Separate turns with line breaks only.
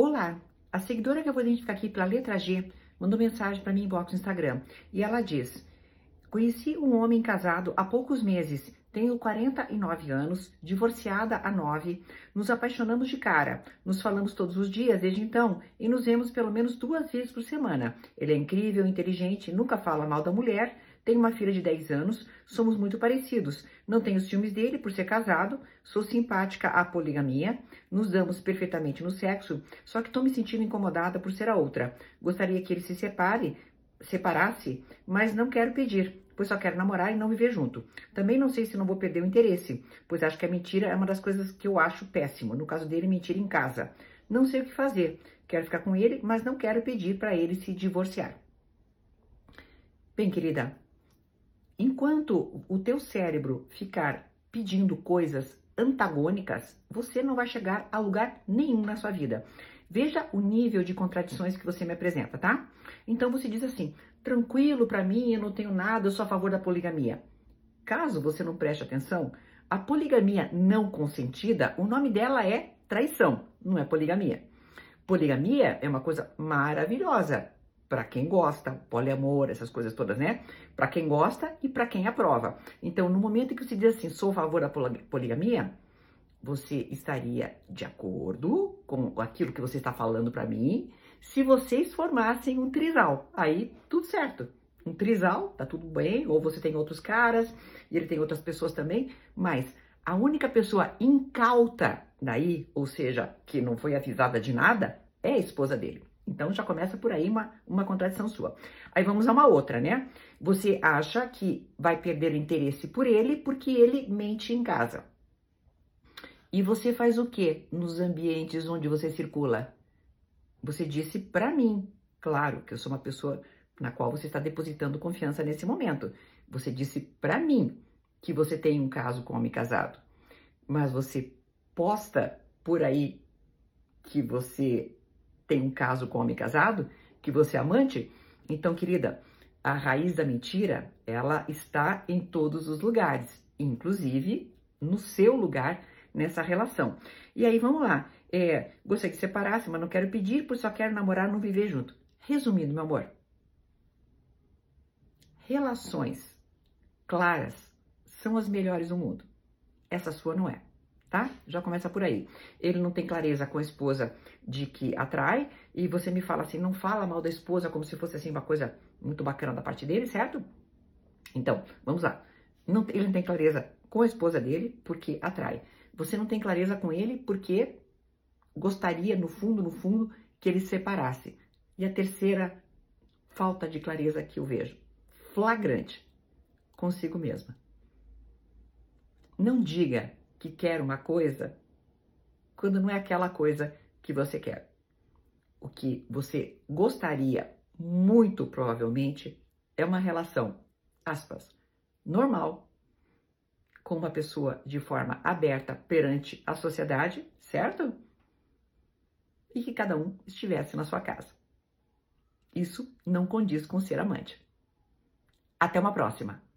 Olá, a seguidora que eu vou identificar aqui pela letra G mandou mensagem para mim inbox no Instagram e ela diz: Conheci um homem casado há poucos meses, tenho 49 anos, divorciada há 9, nos apaixonamos de cara, nos falamos todos os dias desde então e nos vemos pelo menos duas vezes por semana. Ele é incrível, inteligente, nunca fala mal da mulher tenho uma filha de 10 anos, somos muito parecidos. Não tenho ciúmes dele por ser casado, sou simpática à poligamia, nos damos perfeitamente no sexo, só que estou me sentindo incomodada por ser a outra. Gostaria que ele se separe, separasse, mas não quero pedir, pois só quero namorar e não viver junto. Também não sei se não vou perder o interesse, pois acho que a mentira é uma das coisas que eu acho péssimo. No caso dele, mentira em casa. Não sei o que fazer. Quero ficar com ele, mas não quero pedir para ele se divorciar. Bem, querida, Enquanto o teu cérebro ficar pedindo coisas antagônicas, você não vai chegar a lugar nenhum na sua vida. Veja o nível de contradições que você me apresenta, tá? Então você diz assim: tranquilo para mim, eu não tenho nada, eu sou a favor da poligamia. Caso você não preste atenção, a poligamia não consentida, o nome dela é traição, não é poligamia. Poligamia é uma coisa maravilhosa para quem gosta, poliamor, essas coisas todas, né? Para quem gosta e para quem aprova. Então, no momento em que você diz assim, sou a favor da poligamia, você estaria de acordo com aquilo que você está falando para mim, se vocês formassem um trisal. Aí, tudo certo. Um trisal, tá tudo bem, ou você tem outros caras, e ele tem outras pessoas também, mas a única pessoa incauta daí, ou seja, que não foi avisada de nada, é a esposa dele. Então já começa por aí uma, uma contradição sua. Aí vamos a uma outra, né? Você acha que vai perder o interesse por ele porque ele mente em casa. E você faz o que nos ambientes onde você circula? Você disse para mim, claro, que eu sou uma pessoa na qual você está depositando confiança nesse momento. Você disse para mim que você tem um caso com homem casado, mas você posta por aí que você tem um caso com homem casado, que você é amante, então, querida, a raiz da mentira, ela está em todos os lugares, inclusive no seu lugar nessa relação. E aí, vamos lá. É, gostaria que separasse, mas não quero pedir, pois só quero namorar, não viver junto. Resumindo, meu amor, relações claras são as melhores do mundo. Essa sua não é tá? Já começa por aí. Ele não tem clareza com a esposa de que atrai, e você me fala assim, não fala mal da esposa como se fosse assim uma coisa muito bacana da parte dele, certo? Então, vamos lá. Não, ele não tem clareza com a esposa dele porque atrai. Você não tem clareza com ele porque gostaria, no fundo, no fundo, que ele separasse. E a terceira falta de clareza que eu vejo, flagrante, consigo mesma. Não diga que quer uma coisa quando não é aquela coisa que você quer. O que você gostaria, muito provavelmente, é uma relação, aspas, normal, com uma pessoa de forma aberta perante a sociedade, certo? E que cada um estivesse na sua casa. Isso não condiz com ser amante. Até uma próxima!